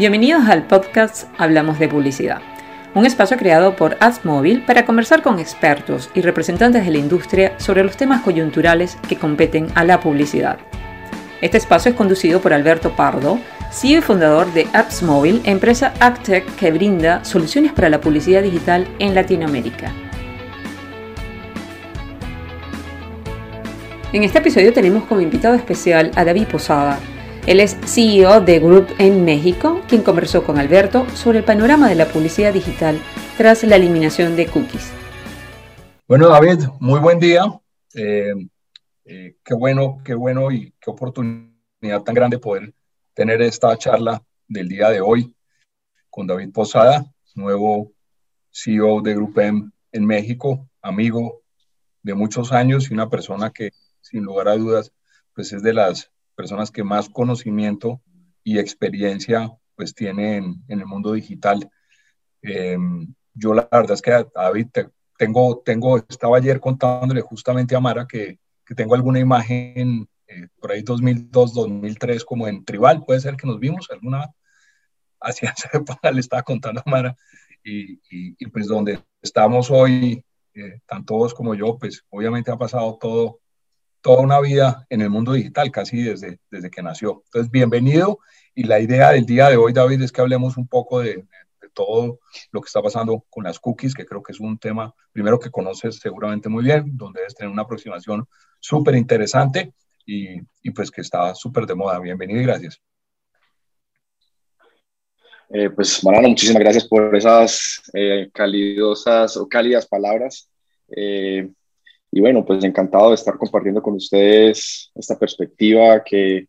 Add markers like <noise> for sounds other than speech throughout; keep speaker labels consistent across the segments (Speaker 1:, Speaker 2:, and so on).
Speaker 1: Bienvenidos al podcast Hablamos de Publicidad, un espacio creado por AdsMobile para conversar con expertos y representantes de la industria sobre los temas coyunturales que competen a la publicidad. Este espacio es conducido por Alberto Pardo, CEO y fundador de AdsMobile, empresa AgTech que brinda soluciones para la publicidad digital en Latinoamérica. En este episodio tenemos como invitado especial a David Posada. Él es CEO de Group en México, quien conversó con Alberto sobre el panorama de la publicidad digital tras la eliminación de cookies.
Speaker 2: Bueno, David, muy buen día. Eh, eh, qué bueno, qué bueno y qué oportunidad tan grande poder tener esta charla del día de hoy con David Posada, nuevo CEO de Group M en México, amigo de muchos años y una persona que sin lugar a dudas, pues es de las personas que más conocimiento y experiencia pues tiene en, el mundo digital. Em, yo la verdad es que David tengo, tengo, estaba ayer contándole justamente a Mara que, que tengo alguna imagen eh, por ahí 2002, 2003 como en Tribal, puede ser que nos vimos alguna, <laughs> hacia le estaba contando a Mara y, y, pues donde estamos hoy, eh, tanto vos como yo, pues obviamente ha pasado todo toda una vida en el mundo digital, casi desde, desde que nació. Entonces, bienvenido. Y la idea del día de hoy, David, es que hablemos un poco de, todo lo que está pasando con las cookies, que creo que es un tema, primero, que conoces seguramente muy bien, donde debes tener una aproximación súper interesante y, y, pues que está súper de moda. Bienvenido y gracias.
Speaker 3: Eh, pues, Marano, muchísimas gracias por esas eh, calidosas o cálidas palabras. Eh, y bueno, pues encantado de estar compartiendo con ustedes esta perspectiva que,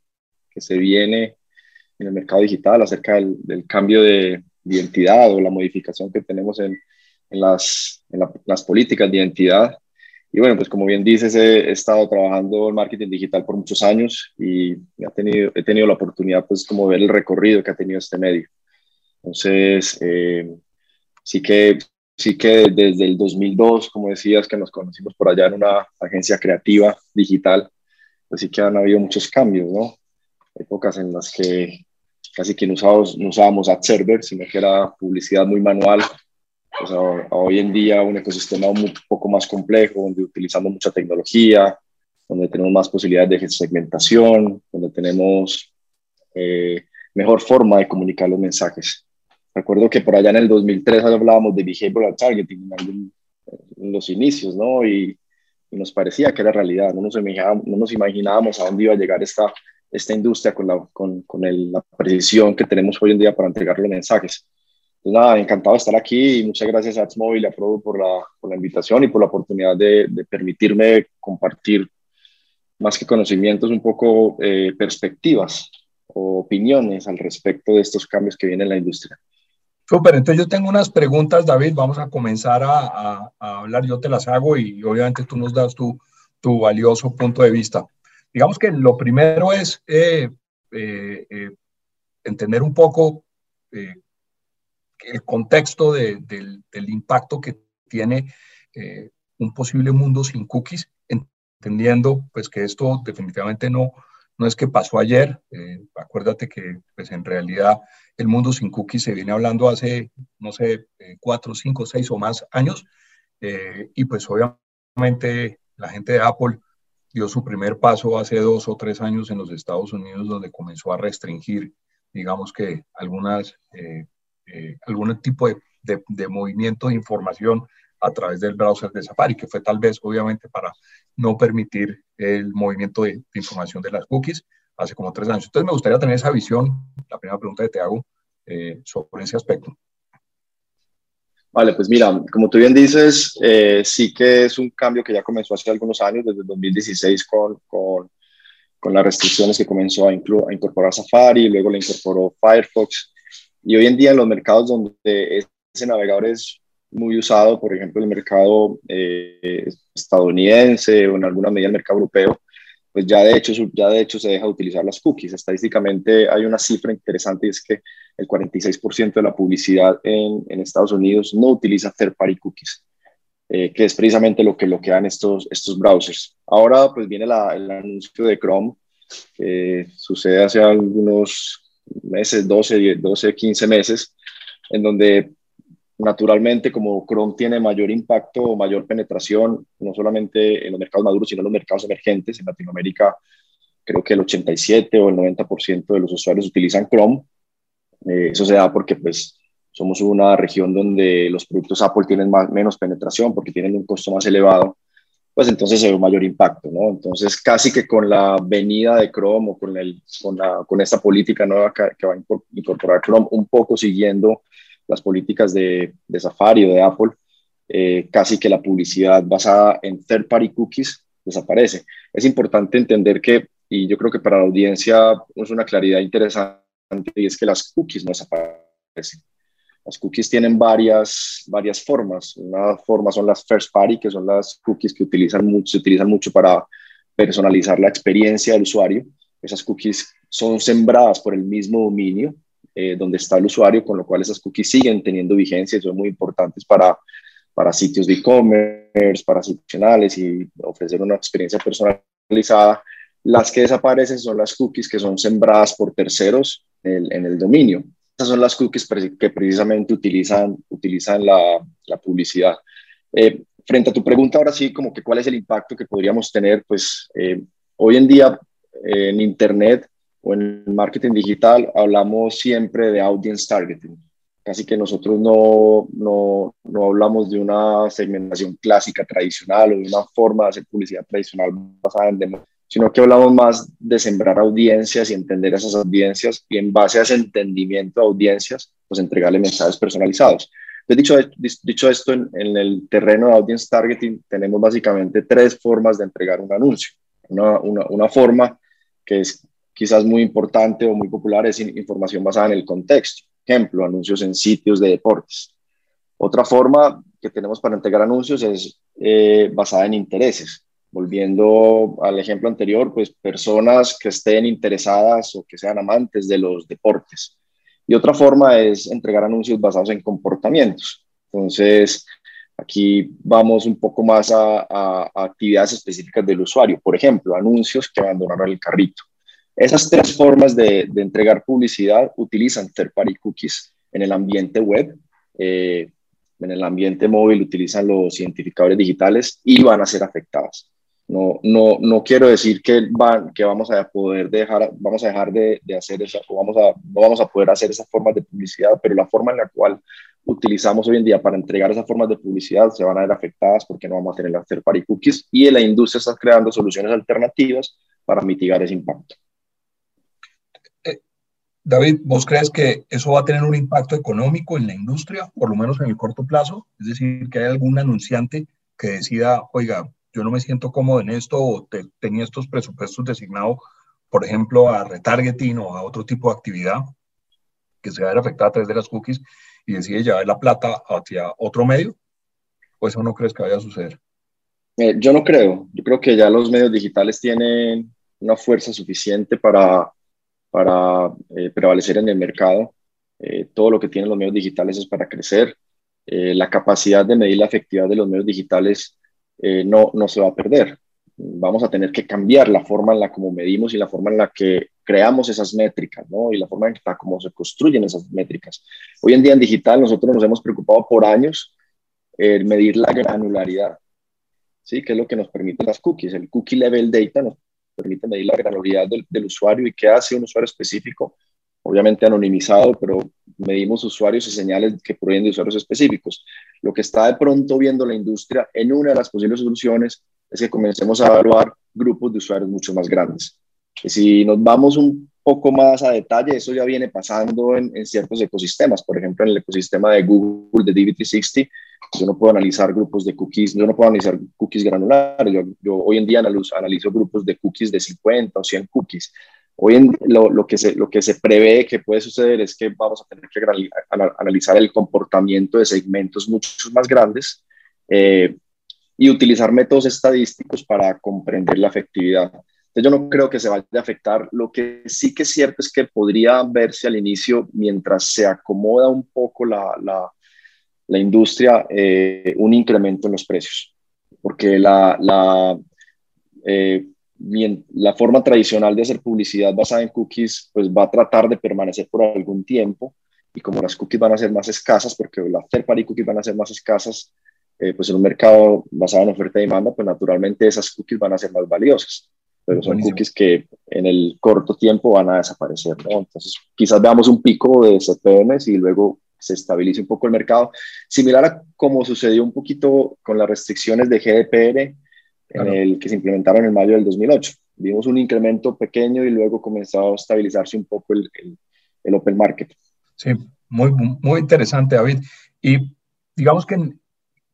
Speaker 3: que se viene en el mercado digital acerca del, del, cambio de identidad o la modificación que tenemos en, en, las, en las políticas de identidad. Y bueno, pues como bien dices, he, estado trabajando en marketing digital por muchos años y he tenido, he tenido la oportunidad pues como ver el recorrido que ha tenido este medio. Entonces, eh, sí que sí que desde el 2002, como decías, que nos conocimos por allá en una agencia creativa digital, pues sí que han habido muchos cambios, ¿no? Épocas en las que casi que no usábamos, no usábamos ad server, sino que era publicidad muy manual. Pues hoy en día un ecosistema un poco más complejo, donde utilizamos mucha tecnología, donde tenemos más posibilidades de segmentación, donde tenemos eh, mejor forma de comunicar los mensajes. Recuerdo que por allá en el 2003 hablábamos de behavioral targeting en, los inicios, ¿no? Y, nos parecía que era realidad, no nos, imaginábamos, no nos imaginábamos a dónde iba a llegar esta, esta industria con, la, con, con el, la precisión que tenemos hoy en día para entregar los mensajes. Entonces, nada, encantado de estar aquí y muchas gracias a AdsMobile y a por la, por la invitación y por la oportunidad de, de permitirme compartir más que conocimientos, un poco eh, perspectivas o opiniones al respecto de estos cambios que vienen en la industria.
Speaker 2: Súper, entonces yo tengo unas preguntas, David, vamos a comenzar a, hablar, yo te las hago y obviamente tú nos das tu, tu valioso punto de vista. Digamos que lo primero es eh, eh, eh, entender un poco el contexto del, del, impacto que tiene un posible mundo sin cookies, entendiendo pues que esto definitivamente no, no es que pasó ayer, eh, acuérdate que pues en realidad el mundo sin cookies se viene hablando hace, no sé, eh, cuatro, cinco, seis o más años, eh, y pues obviamente la gente de Apple dio su primer paso hace dos o tres años en los Estados Unidos, donde comenzó a restringir, digamos que algunas, algún tipo de, de, de movimiento de información a través del browser de Safari, que fue tal vez obviamente para no permitir el movimiento de, información de las cookies hace como tres años. Entonces me gustaría tener esa visión, la primera pregunta que te hago eh, sobre ese aspecto.
Speaker 3: Vale, pues mira, como tú bien dices, eh, sí que es un cambio que ya comenzó hace algunos años, desde el 2016 con, con, con las restricciones que comenzó a, a, incorporar Safari, luego le incorporó Firefox, y hoy en día en los mercados donde ese navegador es muy usado, por ejemplo, el mercado eh, estadounidense o en alguna medida el mercado europeo, pues ya de, hecho, ya de hecho se deja de utilizar las cookies. Estadísticamente hay una cifra interesante y es que el 46% de la publicidad en, en, Estados Unidos no utiliza third-party cookies, eh, que es precisamente lo que lo que dan estos, estos browsers. Ahora pues viene la, el anuncio de Chrome, que sucede hace algunos meses, 12, 12, 15 meses, en donde naturalmente como Chrome tiene mayor impacto o mayor penetración, no solamente en los mercados maduros, sino en los mercados emergentes, en Latinoamérica creo que el 87 o el 90% de los usuarios utilizan Chrome. Eh, eso se da porque pues somos una región donde los productos Apple tienen más, menos penetración porque tienen un costo más elevado, pues entonces se un mayor impacto, ¿no? Entonces casi que con la venida de Chrome o con, el, con, la, con esta política nueva que, va a incorporar Chrome, un poco siguiendo las políticas de, de Safari o de Apple, eh, casi que la publicidad basada en third party cookies desaparece. Es importante entender que, y yo creo que para la audiencia es una claridad interesante, y es que las cookies no desaparecen las cookies tienen varias, varias formas. Una forma son las first party, que son las cookies que utilizan mucho, se utilizan mucho para personalizar la experiencia del usuario. Esas cookies son sembradas por el mismo dominio eh, donde está el usuario, con lo cual esas cookies siguen teniendo vigencia y son muy importantes para, para sitios de e-commerce, para sitios y ofrecer una experiencia personalizada. Las que desaparecen son las cookies que son sembradas por terceros en, el dominio son las cookies que precisamente utilizan, utilizan la, publicidad. Eh, frente a tu pregunta, ahora sí, como que cuál es el impacto que podríamos tener, pues eh, hoy en día en Internet o en marketing digital hablamos siempre de audience targeting. Casi que nosotros no, no, no hablamos de una segmentación clásica tradicional o de una forma de hacer publicidad tradicional basada en demos sino que hablamos más de sembrar audiencias y entender esas audiencias y en base a ese entendimiento de audiencias, pues entregarle mensajes personalizados. Entonces, dicho, dicho esto, en, el terreno de audience targeting tenemos básicamente tres formas de entregar un anuncio. Una, una, una forma que es quizás muy importante o muy popular es información basada en el contexto. Ejemplo, anuncios en sitios de deportes. Otra forma que tenemos para entregar anuncios es eh, basada en intereses volviendo al ejemplo anterior, pues personas que estén interesadas o que sean amantes de los deportes. Y otra forma es entregar anuncios basados en comportamientos. Entonces, aquí vamos un poco más a, actividades específicas del usuario. Por ejemplo, anuncios que abandonaron el carrito. Esas tres formas de, entregar publicidad utilizan third-party cookies en el ambiente web. Eh, en el ambiente móvil utilizan los identificadores digitales y van a ser afectadas. No, no, no quiero decir que, van, que vamos a poder dejar, vamos a dejar de, hacer esa, o vamos a, no vamos a poder hacer esas formas de publicidad, pero la forma en la cual utilizamos hoy en día para entregar esas formas de publicidad se van a ver afectadas porque no vamos a tener las third party cookies y la industria está creando soluciones alternativas para mitigar ese impacto.
Speaker 2: David, ¿vos crees que eso va a tener un impacto económico en la industria, por lo menos en el corto plazo? Es decir, que hay algún anunciante que decida, oiga, yo no me siento cómodo en esto o tenía estos presupuestos designados, por ejemplo, a retargeting o a otro tipo de actividad que se va a ver afectada a través de las cookies y decide llevar la plata hacia otro medio? ¿O eso no crees que vaya a suceder?
Speaker 3: Eh, yo no creo. Yo creo que ya los medios digitales tienen una fuerza suficiente para, para eh, prevalecer en el mercado. Eh, todo lo que tienen los medios digitales es para crecer. la capacidad de medir la efectividad de los medios digitales eh, no, no se va a perder. Vamos a tener que cambiar la forma en la como medimos y la forma en la que creamos esas métricas, ¿no? Y la forma en la cómo se construyen esas métricas. Hoy en día en digital nosotros nos hemos preocupado por años en medir la granularidad, ¿sí? Que es lo que nos permite las cookies. El cookie level data nos permite medir la granularidad del, del usuario y qué hace un usuario específico obviamente anonimizado, pero medimos usuarios y señales que provienen de usuarios específicos. Lo que está de pronto viendo la industria en una de las posibles soluciones es que comencemos a evaluar grupos de usuarios mucho más grandes. Si nos vamos un poco más a detalle, eso ya viene pasando en, ciertos ecosistemas. Por ejemplo, en el ecosistema de Google, de DB360, yo no puedo analizar grupos de cookies, yo no puedo analizar cookies granulares. Yo, yo hoy en día analizo, analizo grupos de cookies de 50 o 100 cookies. Hoy en lo, lo, que se, lo que se prevé que puede suceder es que vamos a tener que analizar el comportamiento de segmentos mucho más grandes eh, y utilizar métodos estadísticos para comprender la efectividad. Entonces yo no creo que se vaya a afectar. Lo que sí que es cierto es que podría verse al inicio, mientras se acomoda un poco la, la, la industria, eh, un incremento en los precios. Porque la, la eh, la forma tradicional de hacer publicidad basada en cookies, pues va a tratar de permanecer por algún tiempo. Y como las cookies van a ser más escasas, porque las third party cookies van a ser más escasas, eh, pues en un mercado basado en oferta y demanda, pues naturalmente esas cookies van a ser más valiosas. Pero son cookies que en el corto tiempo van a desaparecer, ¿no? Entonces, quizás veamos un pico de CPMs y luego se estabilice un poco el mercado, similar a como sucedió un poquito con las restricciones de GDPR en el que se implementaron en mayo del 2008. Vimos un incremento pequeño y luego comenzó a estabilizarse un poco el, el, open market.
Speaker 2: Sí, muy, muy interesante, David. Y digamos que,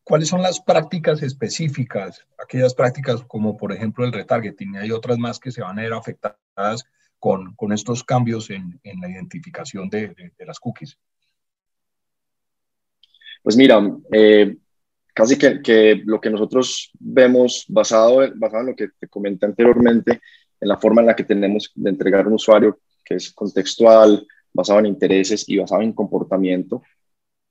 Speaker 2: ¿cuáles son las prácticas específicas? Aquellas prácticas como, por ejemplo, el retargeting. Y hay otras más que se van a ver afectadas con, con estos cambios en, en la identificación de, de, las cookies.
Speaker 3: Pues mira, eh, casi que, que, lo que nosotros vemos basado, basado en lo que te comenté anteriormente, en la forma en la que tenemos de entregar un usuario que es contextual, basado en intereses y basado en comportamiento,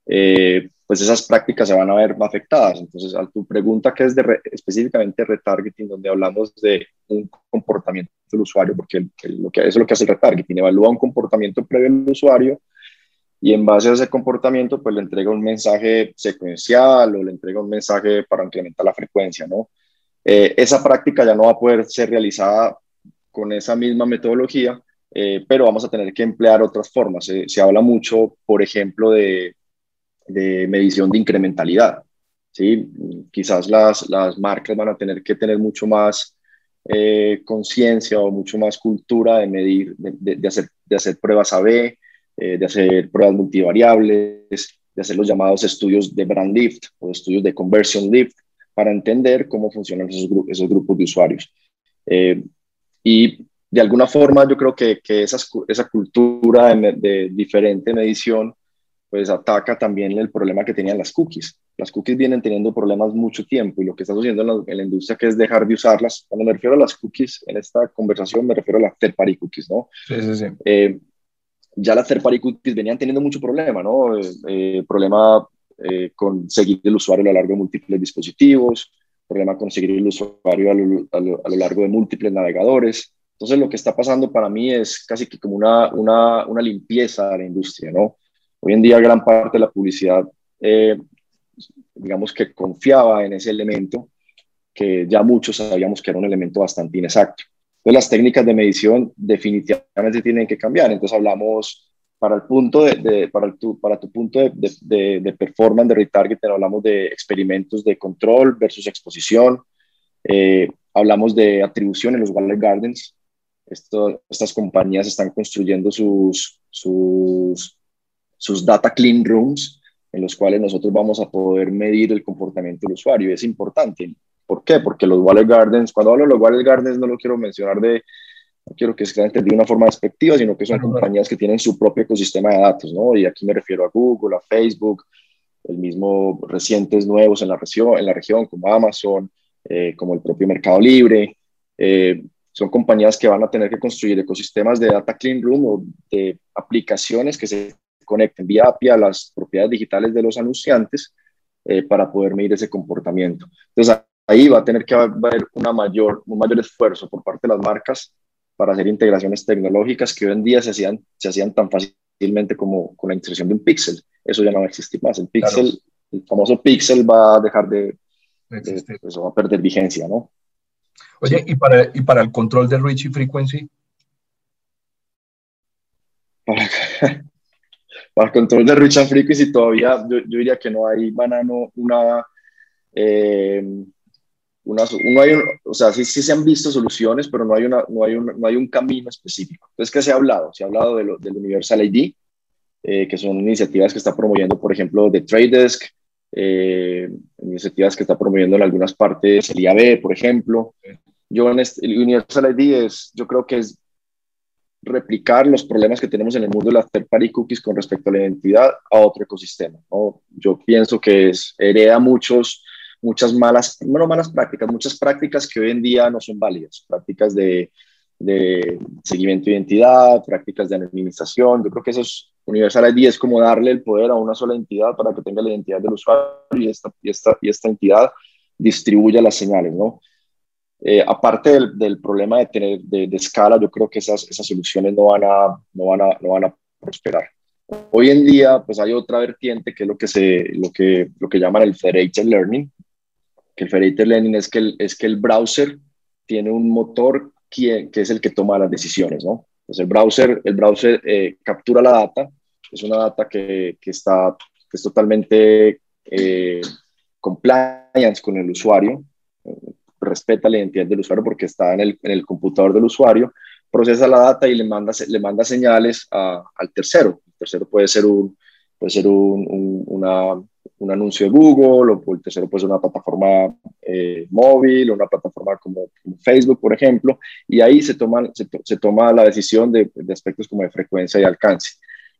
Speaker 3: eh, pues esas prácticas se van a ver afectadas. Entonces, a tu pregunta que es específicamente retargeting, donde hablamos de un comportamiento del usuario, porque lo que, eso es lo que hace el retargeting, evalúa un comportamiento previo del usuario y en base a ese comportamiento, pues le entrega un mensaje secuencial o le entrega un mensaje para incrementar la frecuencia, ¿no? Eh, esa práctica ya no va a poder ser realizada con esa misma metodología, eh, pero vamos a tener que emplear otras formas. se habla mucho, por ejemplo, de, de, medición de incrementalidad. ¿sí? Quizás las, las marcas van a tener que tener mucho más eh, conciencia o mucho más cultura de medir, de, hacer, de hacer pruebas A-B, eh, de hacer pruebas multivariables, de hacer los llamados estudios de brand lift o estudios de conversion lift para entender cómo funcionan esos, grupos, esos grupos de usuarios. Eh, y de alguna forma yo creo que, que esa, esa cultura de, diferente medición pues ataca también el problema que tenían las cookies. Las cookies vienen teniendo problemas mucho tiempo y lo que está sucediendo en la, industria que es dejar de usarlas. Cuando me refiero a las cookies en esta conversación me refiero a las third party cookies, ¿no?
Speaker 2: Sí, sí, sí.
Speaker 3: Eh, ya las third party cookies venían teniendo mucho problema, ¿no? Eh, problema eh, con seguir el usuario a lo largo de múltiples dispositivos, problema con seguir el usuario a lo, a lo, largo de múltiples navegadores. Entonces, lo que está pasando para mí es casi que como una, una, una limpieza de la industria, ¿no? Hoy en día, gran parte de la publicidad, eh, digamos que confiaba en ese elemento, que ya muchos sabíamos que era un elemento bastante inexacto. Entonces, las técnicas de medición definitivamente tienen que cambiar. Entonces, hablamos para el punto de, para, tu, para tu punto de, de, de, performance, de retargeting, hablamos de experimentos de control versus exposición. Eh, hablamos de atribución en los Waller Gardens. Esto, estas compañías están construyendo sus, sus, sus data clean rooms en los cuales nosotros vamos a poder medir el comportamiento del usuario. Es importante. ¿Por qué? Porque los Wallet Gardens, cuando hablo de los Wallet Gardens no lo quiero mencionar de, no quiero que sea entendido de una forma despectiva, sino que son compañías que tienen su propio ecosistema de datos, ¿no? Y aquí me refiero a Google, a Facebook, el mismo recientes nuevos en la región, en la región como Amazon, eh, como el propio Mercado Libre. Eh, son compañías que van a tener que construir ecosistemas de data clean room o de aplicaciones que se conecten vía API a las propiedades digitales de los anunciantes eh, para poder medir ese comportamiento. Entonces, ahí va a tener que haber una mayor, un mayor esfuerzo por parte de las marcas para hacer integraciones tecnológicas que hoy en día se hacían, se hacían tan fácilmente como con la inserción de un pixel. Eso ya no va a existir más. El pixel, el famoso pixel va a dejar de, de pues, va a perder vigencia, ¿no?
Speaker 2: Oye, ¿y, para, ¿y para el control de reach y frequency?
Speaker 3: Para, <laughs> el control de reach and frequency todavía yo, yo diría que no hay banano, una... Eh, no hay o sea, sí, sí, se han visto soluciones, pero no hay, una, no, hay no hay un camino específico. Entonces, ¿qué se ha hablado? Se ha hablado de lo, del Universal ID, eh, que son iniciativas que está promoviendo, por ejemplo, de Trade Desk, eh, iniciativas que está promoviendo en algunas partes el IAB, por ejemplo. Yo en este, el Universal ID es, yo creo que es replicar los problemas que tenemos en el mundo de las third party cookies con respecto a la identidad a otro ecosistema. ¿no? Yo pienso que es, hereda muchos muchas malas, bueno, malas prácticas, muchas prácticas que hoy en día no son válidas, prácticas de, seguimiento de identidad, prácticas de anonimización. Yo creo que eso es Universal ID, es como darle el poder a una sola entidad para que tenga la identidad del usuario y esta, y esta, y esta entidad distribuya las señales, ¿no? Eh, aparte del, problema de tener de, escala, yo creo que esas, esas soluciones no van, a, no, van a, no van a prosperar. Hoy en día, pues hay otra vertiente que es lo que, se, lo que, lo que llaman el Federated Learning, que el Federated Learning es que el, es que el browser tiene un motor que, que es el que toma las decisiones, ¿no? Entonces el browser, el browser eh, captura la data, es una data que, que está, es totalmente eh, compliance con el usuario, respeta la identidad del usuario porque está en el, en el computador del usuario, procesa la data y le manda, le manda señales al tercero. El tercero puede ser un, puede ser un, un anuncio de Google, o el tercero puede ser una plataforma eh, móvil, o una plataforma como, Facebook, por ejemplo, y ahí se toma, se, toma la decisión de, de, aspectos como de frecuencia y alcance.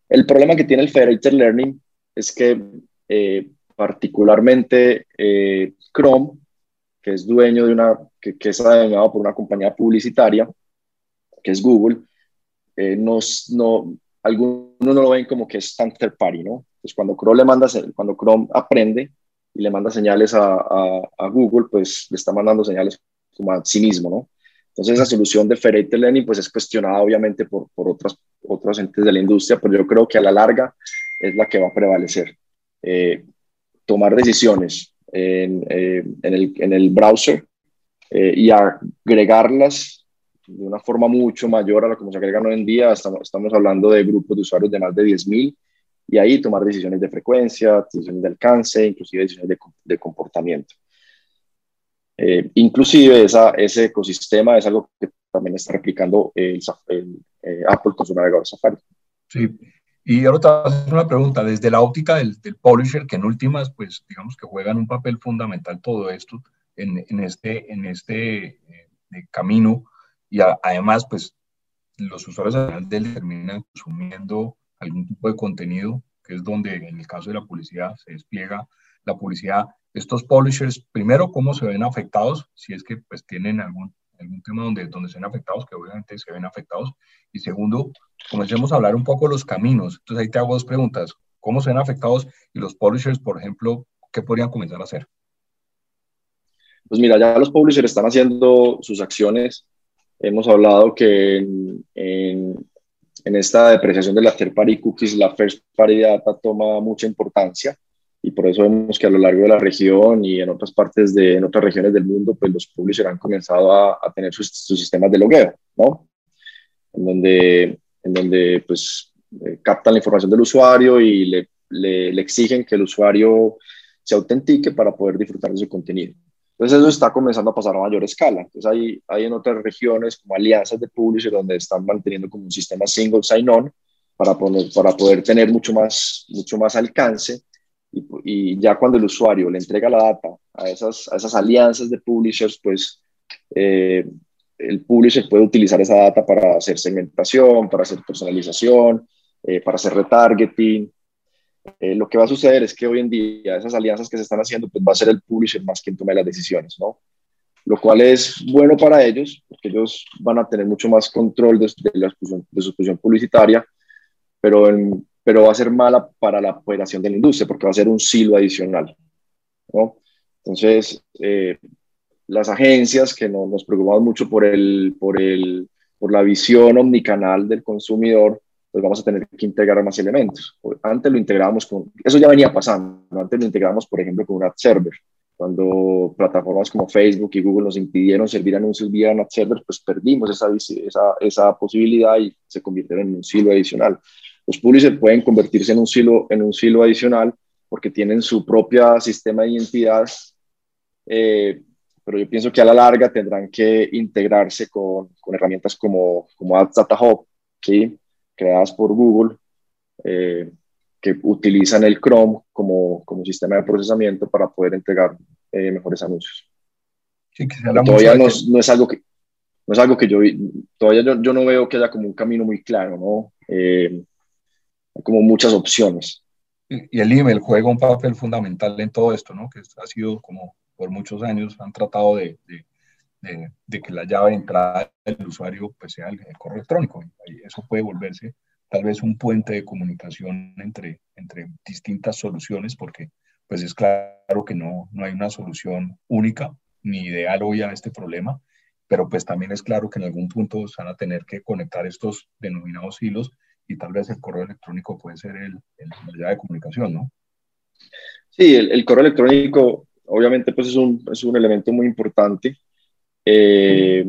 Speaker 3: El problema que tiene el Federated Learning es que eh, particularmente eh, Chrome, que es dueño de una, que, que es adueñado por una compañía publicitaria, que es Google, nos, no, algunos no lo ven como que es tan third party, ¿no? Pues cuando Chrome, le manda, cuando Chrome aprende y le manda señales a, a, Google, pues le está mandando señales como a sí mismo, ¿no? Entonces esa solución de Federated Learning pues es cuestionada obviamente por, por otras, otros entes de la industria, pero yo creo que a la larga es la que va a prevalecer. Eh, tomar decisiones en, eh, en, el, en, el, browser eh, y agregarlas de una forma mucho mayor a la como se agregan hoy en día. Estamos, estamos hablando de grupos de usuarios de más de 10.000 y ahí tomar decisiones de frecuencia, decisiones de alcance, inclusive decisiones de, de comportamiento. Eh, inclusive esa, ese ecosistema es algo que también está replicando el, eh, Apple con su navegador Safari.
Speaker 2: Sí, y ahora te voy a hacer una pregunta, desde la óptica del, del, publisher, que en últimas, pues digamos que juegan un papel fundamental todo esto en, en este, en este eh, camino, y además, pues los usuarios del terminan consumiendo algún tipo de contenido, que es donde en el caso de la publicidad se despliega la publicidad. Estos publishers, primero, cómo se ven afectados, si es que pues tienen algún, algún tema donde, donde se ven afectados, que obviamente se ven afectados. Y segundo, comencemos a hablar un poco de los caminos. Entonces ahí te hago dos preguntas. ¿Cómo se ven afectados? Y los publishers, por ejemplo, ¿qué podrían comenzar a hacer?
Speaker 3: Pues mira, ya los publishers están haciendo sus acciones Hemos hablado que en, en, esta depreciación de la third party cookies, la first party data toma mucha importancia y por eso vemos que a lo largo de la región y en otras partes de, en otras regiones del mundo, pues los publishers han comenzado a, a tener sus, sus, sistemas de logueo, ¿no? En donde, en donde pues eh, captan la información del usuario y le, le, le exigen que el usuario se autentique para poder disfrutar de su contenido. Entonces eso está comenzando a pasar a mayor escala. Entonces hay, hay en otras regiones como alianzas de publishers donde están manteniendo como un sistema single sign-on para, para poder tener mucho más, mucho más alcance y, ya cuando el usuario le entrega la data a esas, esas alianzas de publishers, pues eh, el publisher puede utilizar esa data para hacer segmentación, para hacer personalización, eh, para hacer retargeting, eh, lo que va a suceder es que hoy en día esas alianzas que se están haciendo, pues va a ser el publisher más quien tome las decisiones, ¿no? Lo cual es bueno para ellos, porque ellos van a tener mucho más control de, la de su exposición publicitaria, pero, pero va a ser mala para la operación de la industria, porque va a ser un silo adicional, ¿no? Entonces, eh, las agencias que no, nos preocupamos mucho por, el, por, el, por la visión omnicanal del consumidor, pues vamos a tener que integrar más elementos. Antes lo integrábamos con, eso ya venía pasando, antes lo integrábamos, por ejemplo, con un ad server. Cuando plataformas como Facebook y Google nos impidieron servir anuncios vía ad server, pues perdimos esa, esa, esa posibilidad y se convirtieron en un silo adicional. Los publishers pueden convertirse en un silo, en un silo adicional porque tienen su propio sistema de identidad, eh, pero yo pienso que a la larga tendrán que integrarse con, con herramientas como, como Ads Data Hub, ¿sí? creadas por Google eh, que utilizan el Chrome como, como sistema de procesamiento para poder entregar eh, mejores anuncios. Sí, todavía no, no, es algo que no es algo que yo todavía yo, yo, no veo que haya como un camino muy claro, ¿no? Eh, como muchas opciones.
Speaker 2: Y el email juega un papel fundamental en todo esto, ¿no? Que ha sido como por muchos años han tratado de, de de, que la llave de entrada del usuario pues, sea el, correo electrónico. Y eso puede volverse tal vez un puente de comunicación entre, entre distintas soluciones, porque pues es claro que no, no hay una solución única ni ideal hoy a este problema. pero pues también es claro que en algún punto se van a tener que conectar estos denominados hilos y tal vez el correo electrónico puede ser el, el la de comunicación, ¿no?
Speaker 3: Sí, el, correo electrónico obviamente pues es un, es un elemento muy importante eh,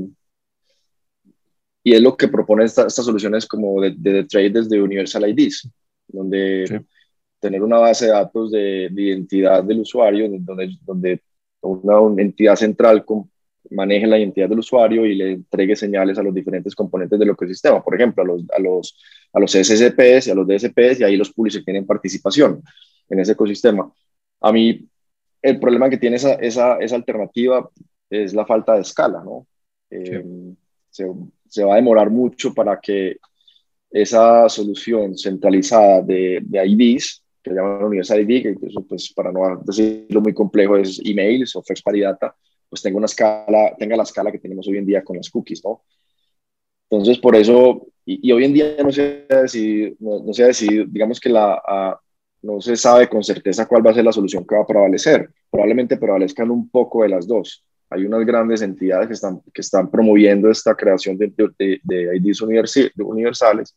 Speaker 3: y es lo que propone estas soluciones como de, de, trade desde Universal IDs, donde tener una base de datos de, de, identidad del usuario, donde, donde una, entidad central maneje la identidad del usuario y le entregue señales a los diferentes componentes del ecosistema, por ejemplo, a los, a los, a los SSPs y a los DSPs, y ahí los publishers tienen participación en ese ecosistema. A mí, el problema que tiene esa, esa, esa alternativa es la falta de escala, ¿no? Eh, se, se, va a demorar mucho para que esa solución centralizada de, de IDs, que llaman Universal ID, que eso, pues, para no decirlo muy complejo, es emails o first party data, pues tenga una escala, tenga la escala que tenemos hoy en día con las cookies, ¿no? Entonces, por eso, y, hoy en día no se ha no, no se digamos que la, no se sabe con certeza cuál va a ser la solución que va a prevalecer. Probablemente prevalezcan un poco de las dos. Hay unas grandes entidades que están, que están promoviendo esta creación de, IDs universales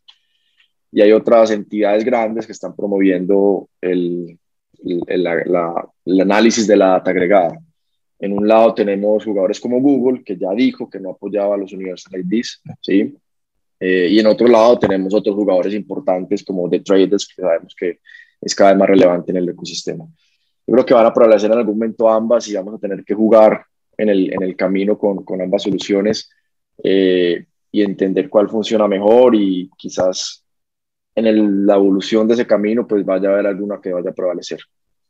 Speaker 3: y hay otras entidades grandes que están promoviendo el, el análisis de la data agregada. En un lado tenemos jugadores como Google, que ya dijo que no apoyaba a los Universal IDs, ¿sí? Eh, y en otro lado tenemos otros jugadores importantes como The Traders, que sabemos que es cada vez más relevante en el ecosistema. Yo creo que van a prevalecer en algún momento ambas y vamos a tener que jugar en el, en el camino con, con ambas soluciones eh, y entender cuál funciona mejor y quizás en el, la evolución de ese camino pues vaya a haber alguna que vaya a prevalecer.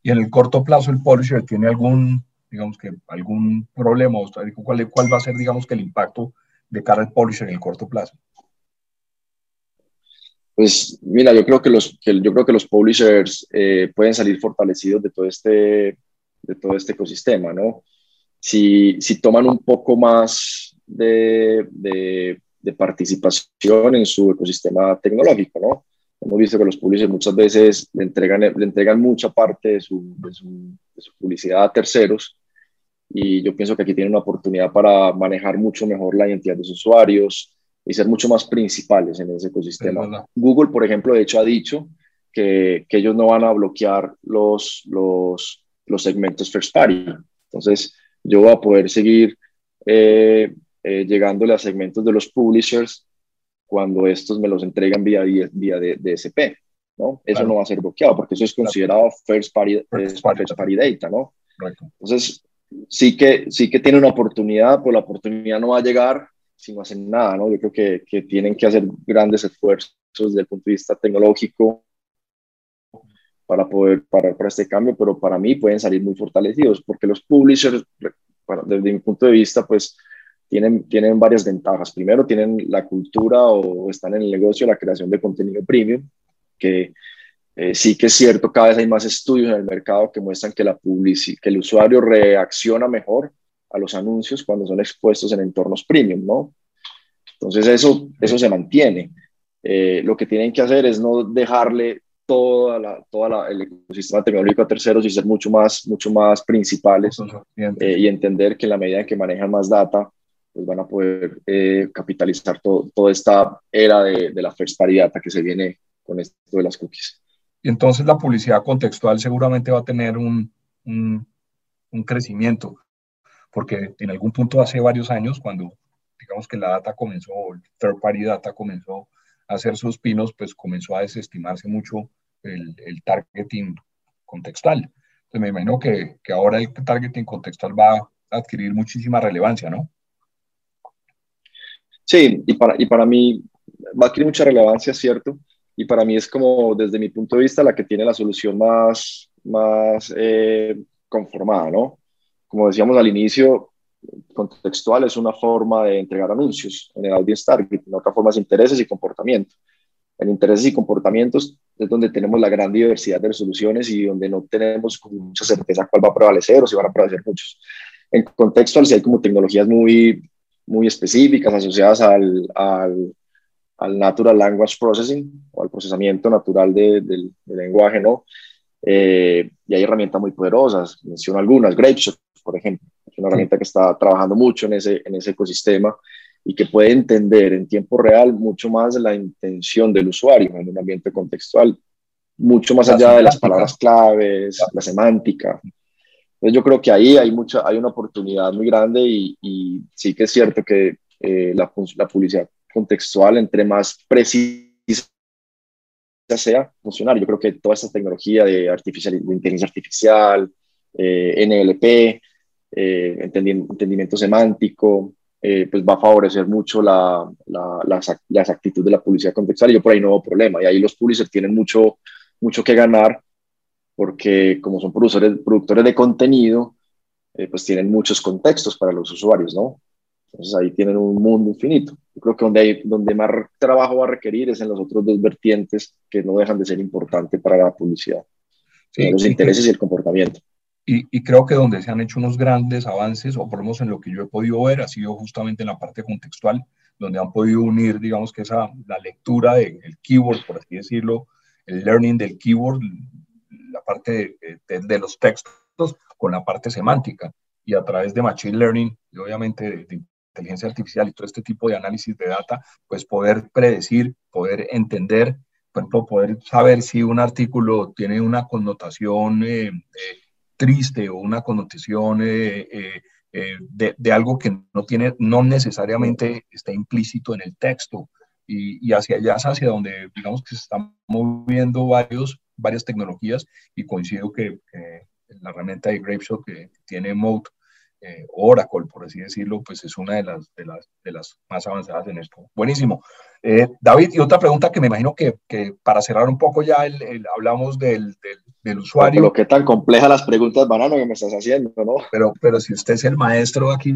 Speaker 2: ¿Y en el corto plazo el publisher tiene algún digamos que algún problema, ¿cuál, cuál va a ser, digamos, que el impacto de cara al publisher en el corto plazo?
Speaker 3: Pues mira, yo creo que los, que, yo creo que los publishers eh, pueden salir fortalecidos de todo este, de todo este ecosistema, ¿no? Si, si toman un poco más de, de, de, participación en su ecosistema tecnológico, ¿no? Hemos visto que los publishers muchas veces le entregan, le entregan mucha parte de su, de su, su publicidad a terceros y yo pienso que aquí tienen una oportunidad para manejar mucho mejor la identidad de sus usuarios y ser mucho más principales en ese ecosistema. Google, por ejemplo, de hecho ha dicho que, que, ellos no van a bloquear los, los, los segmentos first party. Entonces, yo voy a poder seguir eh, eh, llegándole a segmentos de los publishers cuando estos me los entregan vía, vía DSP. ¿no? Eso no va a ser bloqueado porque eso es considerado first party, first party, data, ¿no? Entonces, sí que, sí que tiene una oportunidad, pero la oportunidad no va a llegar si no hacen nada, ¿no? Yo creo que, que tienen que hacer grandes esfuerzos desde el punto de vista tecnológico para poder parar para este cambio, pero para mí pueden salir muy fortalecidos, porque los publishers, desde mi punto de vista, pues tienen, tienen varias ventajas. Primero, tienen la cultura o están en el negocio de la creación de contenido premium, que eh, sí que es cierto, cada vez hay más estudios en el mercado que muestran que, la que el usuario reacciona mejor a los anuncios cuando son expuestos en entornos premium, ¿no? Entonces eso, eso se mantiene. Eh, lo que tienen que hacer es no dejarle toda la, toda el ecosistema tecnológico a terceros y ser mucho más, mucho más principales eh, y entender que en la medida en que manejan más data, pues van a poder capitalizar toda esta era de, de la first party data que se viene con esto de las cookies.
Speaker 2: Entonces la publicidad contextual seguramente va a tener un, un, crecimiento, porque en algún punto hace varios años, cuando digamos que la data comenzó, el third party data comenzó a hacer sus pinos, pues comenzó a desestimarse mucho el, el targeting contextual. Entonces me imagino que, que, ahora el targeting contextual va a adquirir muchísima relevancia, ¿no?
Speaker 3: Sí, y para, y para mí va a adquirir mucha relevancia, ¿cierto? Y para mí es como, desde mi punto de vista, la que tiene la solución más, más eh, conformada, ¿no? Como decíamos al inicio, contextual es una forma de entregar anuncios en el audience targeting, otra forma es intereses y comportamiento. En intereses y comportamientos es donde tenemos la gran diversidad de resoluciones y donde no tenemos con mucha certeza cuál va a prevalecer o si van a prevalecer muchos. En contextual sí hay como tecnologías muy, muy específicas asociadas al, al al Natural Language Processing o al procesamiento natural del lenguaje, ¿no? Eh, y hay herramientas muy poderosas, menciono algunas, Grapeshot, por ejemplo, es una herramienta que está trabajando mucho en ese, en ese ecosistema y que puede entender en tiempo real mucho más la intención del usuario en un ambiente contextual, mucho más allá de las palabras claves, la semántica. Entonces yo creo que ahí hay, mucha, hay una oportunidad muy grande y, y sí que es cierto que eh, la, la, publicidad contextual, entre más precisa sea, funcionar. Yo creo que toda esta tecnología de, artificial, de inteligencia artificial, eh, NLP, eh, entendimiento semántico, eh, pues va a favorecer mucho la, la, la, la, exactitud de la publicidad contextual y yo por ahí no veo problema. Y ahí los publishers tienen mucho, mucho que ganar porque como son productores, productores de contenido, pues tienen muchos contextos para los usuarios, ¿no? Entonces ahí tienen un mundo infinito. Yo creo que donde, hay, donde más trabajo va a requerir es en los otros dos vertientes que no dejan de ser importantes para la publicidad, sí, los intereses y el comportamiento.
Speaker 2: Y, y, creo que donde se han hecho unos grandes avances, o por lo menos en lo que yo he podido ver, ha sido justamente en la parte contextual, donde han podido unir, digamos que esa, la lectura del de, keyword, por así decirlo, el learning del keyword, la parte de, de, de, los textos con la parte semántica. Y a través de Machine Learning, y obviamente de, inteligencia artificial y todo este tipo de análisis de data, pues poder predecir, poder entender, por ejemplo, poder saber si un artículo tiene una connotación eh, eh, triste o una connotación eh, eh, eh, de, de, algo que no tiene, no necesariamente está implícito en el texto. Y, y, hacia allá es hacia donde, digamos que se están moviendo varios, varias tecnologías y coincido que, la herramienta de Grapeshot que tiene Mode, eh, Oracle, por así decirlo, pues es una de las, de las, de las más avanzadas en esto. Buenísimo. Eh, David, y otra pregunta que me imagino que, que para cerrar un poco ya el, el, hablamos del, del, del usuario.
Speaker 3: Lo que tan compleja las preguntas, banano, que me estás haciendo, ¿no?
Speaker 2: Pero, pero si usted es el maestro aquí,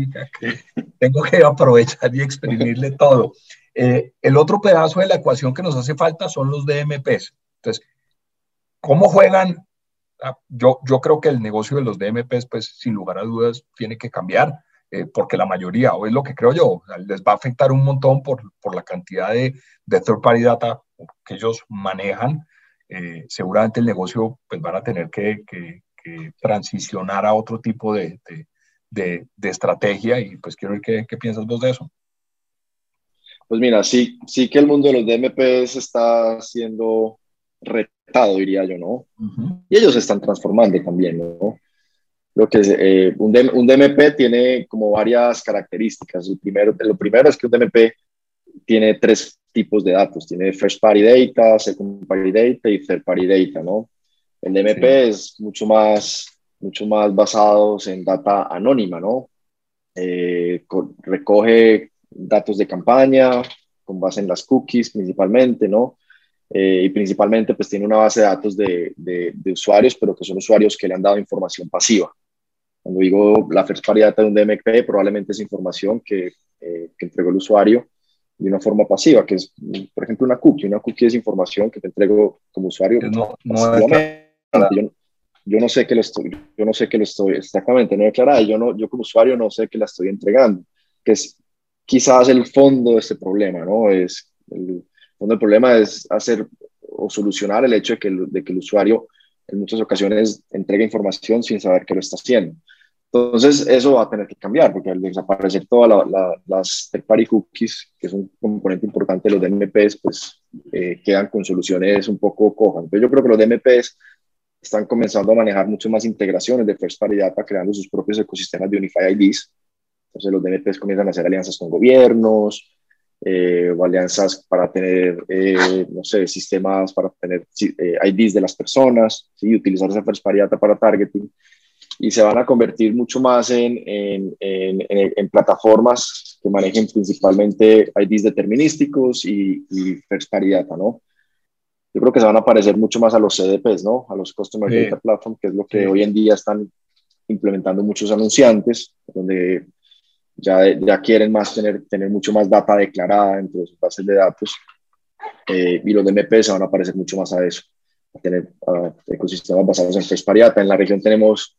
Speaker 2: tengo que aprovechar y exprimirle todo. Eh, el otro pedazo de la ecuación que nos hace falta son los DMPs. Entonces, ¿cómo juegan yo, yo creo que el negocio de los DMPs, pues sin lugar a dudas, tiene que cambiar, eh, porque la mayoría, o es lo que creo yo, les va a afectar un montón por, por la cantidad de, de third party data que ellos manejan. Eh, seguramente el negocio pues van a tener que, que, transicionar a otro tipo de, de, de, de, estrategia y pues quiero ver qué, qué piensas vos de eso.
Speaker 3: Pues mira, sí, sí que el mundo de los DMPs está siendo retado, diría yo, ¿no? Uh -huh. Y ellos se están transformando también, ¿no? Lo que es, eh, un, DM, un, DMP tiene como varias características. El primero, lo primero es que un DMP tiene tres tipos de datos. Tiene first party data, second party data y third party data, ¿no? El DMP sí. es mucho más, mucho más basado en data anónima, ¿no? Eh, recoge datos de campaña con base en las cookies principalmente, ¿no? Eh, y principalmente pues tiene una base de datos de, de, de, usuarios, pero que son usuarios que le han dado información pasiva. Cuando digo la first party data de un DMP, probablemente es información que, eh, que entregó el usuario de una forma pasiva, que es, por ejemplo, una cookie. Una cookie es información que te entrego como usuario. No, no yo, yo, no sé que lo estoy, yo no sé que lo estoy exactamente, no declarada. Yo, no, yo como usuario no sé que la estoy entregando, que es quizás el fondo de este problema, ¿no? Es el, donde el problema es hacer o solucionar el hecho de que, de que el usuario en muchas ocasiones entrega información sin saber que lo está haciendo. Entonces, eso va a tener que cambiar, porque al desaparecer todas la, la, las third-party cookies, que es un componente importante de los DMPs, pues eh, quedan con soluciones un poco cojas. Entonces, yo creo que los DMPs están comenzando a manejar mucho más integraciones de first-party data, creando sus propios ecosistemas de Unify IDs. Entonces, los DMPs comienzan a hacer alianzas con gobiernos, eh, o alianzas para tener, eh, no sé, sistemas para tener eh, IDs de las personas, ¿sí? utilizar esa first party data para targeting, y se van a convertir mucho más en, en, en, en plataformas que manejen principalmente IDs determinísticos y, y first party data, ¿no? Yo creo que se van a parecer mucho más a los CDPs, ¿no? A los Customer sí. Data Platform, que es lo que sí. hoy en día están implementando muchos anunciantes, donde ya, ya quieren más tener, tener mucho más data declarada dentro de sus bases de datos eh, y los DMP se van a parecer mucho más a eso, a tener uh, ecosistemas basados en data. En la región tenemos,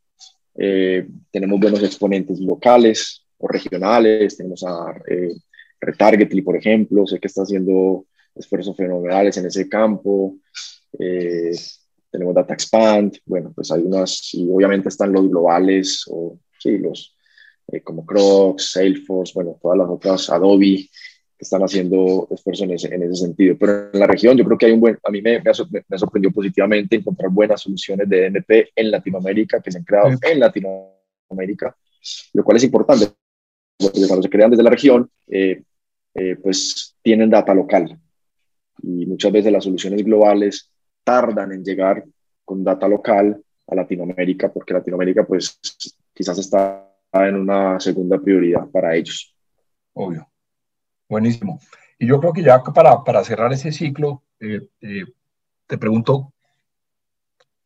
Speaker 3: eh, tenemos buenos exponentes locales o regionales, tenemos a eh, Retargetly, por ejemplo, sé que está haciendo esfuerzos fenomenales en ese campo. Eh, tenemos Data Expand, bueno, pues hay unas, y obviamente están los globales o sí, los, eh, como Crocs, Salesforce, bueno, todas las otras, Adobe, que están haciendo esfuerzos en ese, en ese sentido. Pero en la región yo creo que hay un buen, a mí me, me, sorprendió positivamente encontrar buenas soluciones de DMP en Latinoamérica, que se han creado en Latinoamérica, lo cual es importante, porque cuando se crean desde la región, eh, eh, pues tienen data local. Y muchas veces las soluciones globales tardan en llegar con data local a Latinoamérica, porque Latinoamérica pues quizás está en una segunda prioridad para ellos.
Speaker 2: Obvio. Buenísimo. Y yo creo que ya para, para cerrar ese ciclo, eh, eh, te pregunto,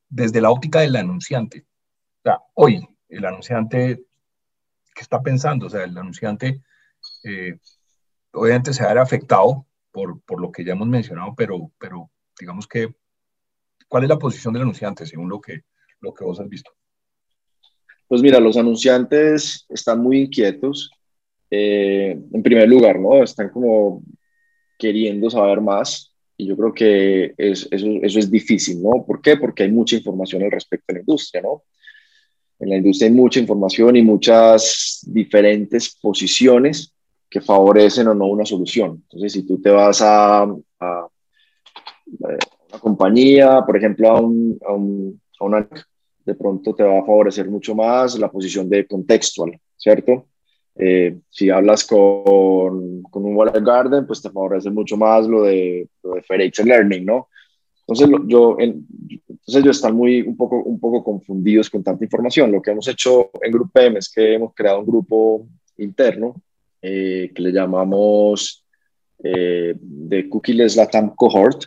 Speaker 2: desde la óptica del anunciante, o sea, hoy el anunciante, ¿qué está pensando? O sea, el anunciante eh, obviamente se va a ver afectado por, por, lo que ya hemos mencionado, pero, pero digamos que, ¿cuál es la posición del anunciante según lo que, lo que vos has visto?
Speaker 3: Pues mira, los anunciantes están muy inquietos eh, en primer lugar, ¿no? Están como queriendo saber más y yo creo que es, eso, eso, es difícil, ¿no? ¿Por qué? Porque hay mucha información al respecto de la industria, ¿no? En la industria hay mucha información y muchas diferentes posiciones que favorecen o no una solución. Entonces, si tú te vas a, a, una compañía, por ejemplo, a, un, a, un, a una, de pronto te va a favorecer mucho más la posición de contextual, ¿cierto? Eh, si hablas con, con un Water Garden, pues te favorece mucho más lo de, lo de Fair Learning, ¿no? Entonces, yo, entonces ellos están muy, un poco, un poco confundidos con tanta información. Lo que hemos hecho en Group M es que hemos creado un grupo interno eh, que le llamamos eh, de Cookieless Latam Cohort,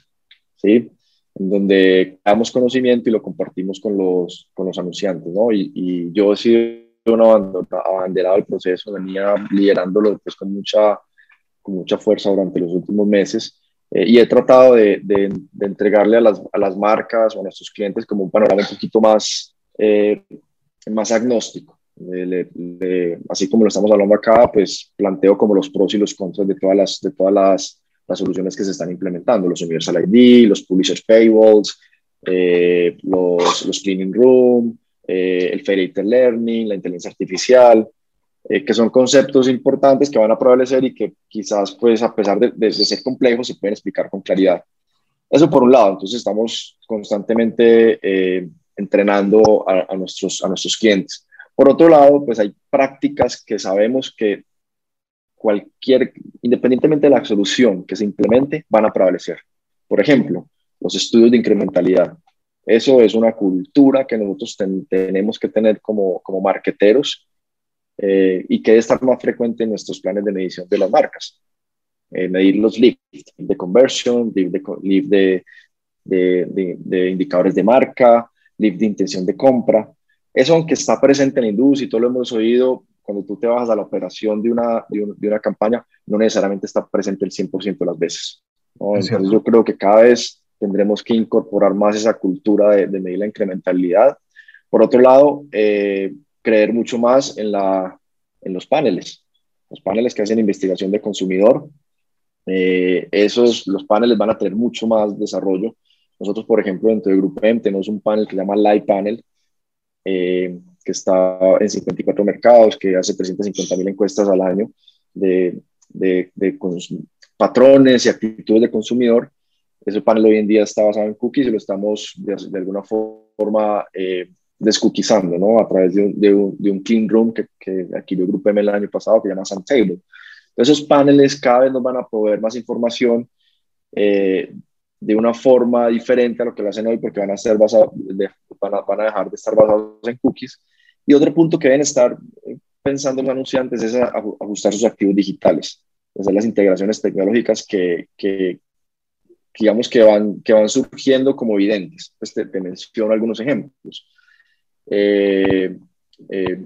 Speaker 3: ¿sí? En donde damos conocimiento y lo compartimos con los, con los anunciantes, ¿no? Y, y yo he sido uno abanderado el proceso, venía liderándolo pues, con, mucha, con mucha fuerza durante los últimos meses eh, y he tratado de, de, entregarle a las, a las, marcas o a nuestros clientes como un panorama un poquito más, eh, más agnóstico. así como lo estamos hablando acá, pues planteo como los pros y los contras de todas las, de todas las, las soluciones que se están implementando, los Universal ID, los Publishers Paywalls, eh, los, los Cleaning Room, eh, el Federated Learning, la inteligencia artificial, eh, que son conceptos importantes que van a prevalecer y que quizás, pues, a pesar de, ser complejos, se pueden explicar con claridad. Eso por un lado, entonces estamos constantemente eh, entrenando a, nuestros, a nuestros clientes. Por otro lado, pues hay prácticas que sabemos que cualquier, independientemente de la solución que se implemente, van a prevalecer. Por ejemplo, los estudios de incrementalidad. Eso es una cultura que nosotros tenemos que tener como, como marqueteros eh, y que debe estar más frecuente en nuestros planes de medición de las marcas. Eh, medir los lift de conversion, lift de, de, de, indicadores de marca, lift de intención de compra. Eso, aunque está presente en la industria todo lo hemos oído, cuando tú te bajas a la operación de una, de, una campaña, no necesariamente está presente el 100% de las veces. Entonces, yo creo que cada vez tendremos que incorporar más esa cultura de, medir la incrementalidad. Por otro lado, eh, creer mucho más en, la, en los paneles, los paneles que hacen investigación de consumidor. Eh, esos, los paneles van a tener mucho más desarrollo. Nosotros, por ejemplo, dentro del Grupo M tenemos un panel que se llama Live Panel, eh, que está en 54 mercados, que hace 350 mil encuestas al año de, de, de patrones y actitudes de consumidor ese panel hoy en día está basado en cookies y lo estamos de, alguna forma eh, descookizando, ¿no? A través de un, de un, clean room que, que adquirió Grupo M el año pasado que se llama Santable. Esos paneles cada vez nos van a proveer más información eh, de una forma diferente a lo que lo hacen hoy porque van a, ser basados van, a, van a dejar de estar basados en cookies. Y otro punto que deben estar eh, pensando los anunciantes es ajustar sus activos digitales, hacer las integraciones tecnológicas que, que, digamos que van, que van surgiendo como evidentes. Pues te, menciono algunos ejemplos. Eh, eh,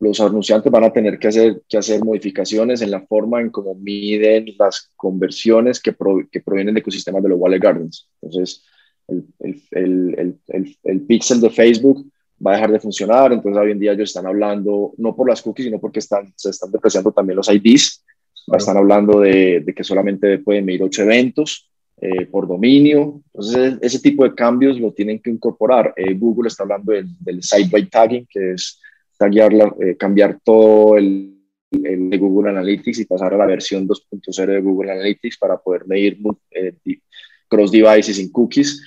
Speaker 3: los anunciantes van a tener que hacer, que hacer modificaciones en la forma en cómo miden las conversiones que, que provienen de ecosistemas de los Wallet Gardens. Entonces, el, el, el, el, pixel de Facebook va a dejar de funcionar, entonces hoy en día ellos están hablando, no por las cookies, sino porque están, se están depreciando también los IDs, están hablando de, de, que solamente pueden medir ocho eventos, eh, por dominio. Entonces, ese tipo de cambios lo tienen que incorporar. Eh, Google está hablando del, site by tagging, que es taguearla, eh, cambiar todo el, el, de Google Analytics y pasar a la versión 2.0 de Google Analytics para poder medir eh, cross devices sin cookies.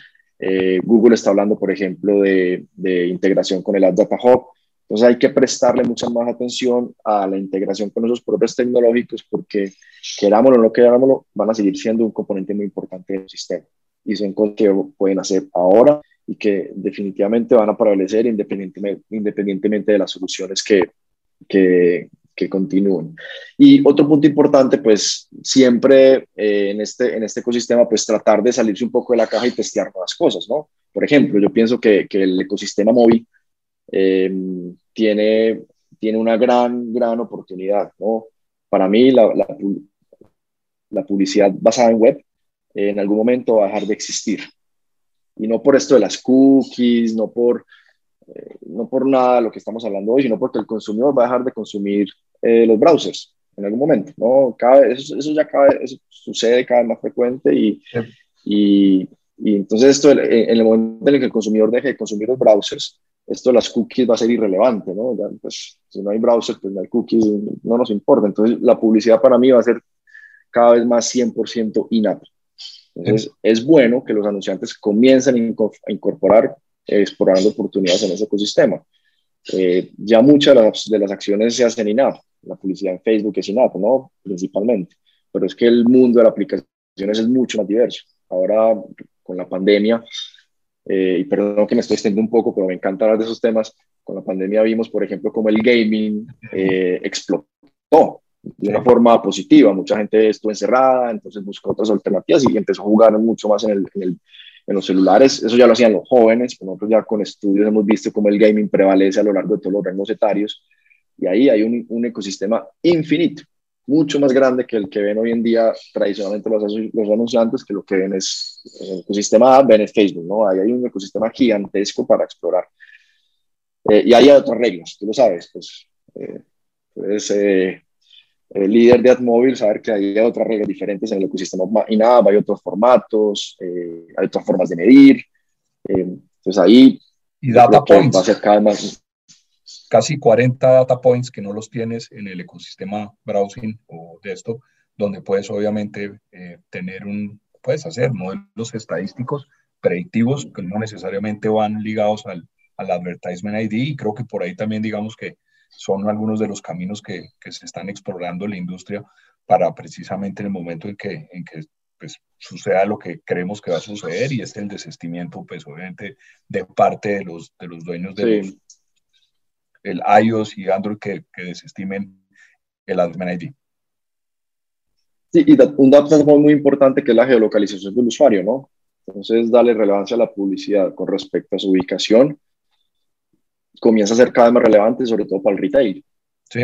Speaker 3: Eh, Google está hablando, por ejemplo, de, integración con el Ad Data Hub. Entonces hay que prestarle mucha más atención a la integración con esos propios tecnológicos porque querámoslo o no querámoslo, van a seguir siendo un componente muy importante del sistema. Y son cosas que pueden hacer ahora y que definitivamente van a prevalecer independientemente, independientemente de las soluciones que, que, que continúen. Y otro punto importante, pues siempre eh, en, este, en este ecosistema, pues tratar de salirse un poco de la caja y testear nuevas cosas, ¿no? Por ejemplo, yo pienso que, que el ecosistema móvil eh, tiene, tiene una gran, gran oportunidad, ¿no? Para mí, la, la, la publicidad basada en web en algún momento va a dejar de existir. Y no por esto de las cookies, no por, eh, no por nada de lo que estamos hablando hoy, sino porque el consumidor va a dejar de consumir eh, los browsers en algún momento. ¿no? Cada, eso, eso ya cada, eso sucede cada vez más frecuente y, y, y, entonces esto, en, el momento en el que el consumidor deje de consumir los browsers, esto de las cookies va a ser irrelevante, ¿no? Ya, pues, si no hay browser, pues no hay cookies, no nos importa. Entonces, la publicidad para mí va a ser cada vez más 100% in-app. Entonces, es bueno que los anunciantes comiencen a incorporar, eh, explorando oportunidades en ese ecosistema. Eh, ya muchas de las, de las, acciones se hacen in-app. La publicidad en Facebook es in-app, ¿no? Principalmente. Pero es que el mundo de las aplicaciones es mucho más diverso. Ahora, con la pandemia, eh, y perdón que me estoy extendiendo un poco, pero me encanta hablar de esos temas. Con la pandemia vimos, por ejemplo, cómo el gaming eh, explotó de una forma positiva. Mucha gente estuvo encerrada, entonces buscó otras alternativas y empezó a jugar mucho más en, el, en, el, en los celulares. Eso ya lo hacían los jóvenes, pero nosotros ya con estudios hemos visto cómo el gaming prevalece a lo largo de todos los rangos etarios. Y ahí hay un, un ecosistema infinito, mucho más grande que el que ven hoy en día tradicionalmente los, los anunciantes, que lo que ven es el ecosistema ven es Facebook, ¿no? Ahí hay un ecosistema gigantesco para explorar. Eh, y hay otras reglas, tú lo sabes, pues, eh, pues eh, el líder de AdMobile, saber que hay otras reglas diferentes en el ecosistema INAV, hay otros formatos, eh, hay otras formas de medir. Eh, entonces ahí
Speaker 2: y data points. va a ser cada vez más. Casi 40 data points que no los tienes en el ecosistema browsing o desktop, donde puedes obviamente eh, tener un, puedes hacer modelos estadísticos predictivos que no necesariamente van ligados al, al advertisement ID y creo que por ahí también digamos que son algunos de los caminos que, que, se están explorando en la industria para precisamente en el momento en que, en que pues, suceda lo que creemos que va a suceder y es el desistimiento, pues obviamente, de parte de los, de los dueños de sí. el iOS y Android que, que desestimen el Admin ID.
Speaker 3: Sí, y un dato muy importante que es la geolocalización del usuario, ¿no? Entonces, darle relevancia a la publicidad con respecto a su ubicación comienza a ser cada vez más relevante, sobre todo para el retail.
Speaker 2: Sí.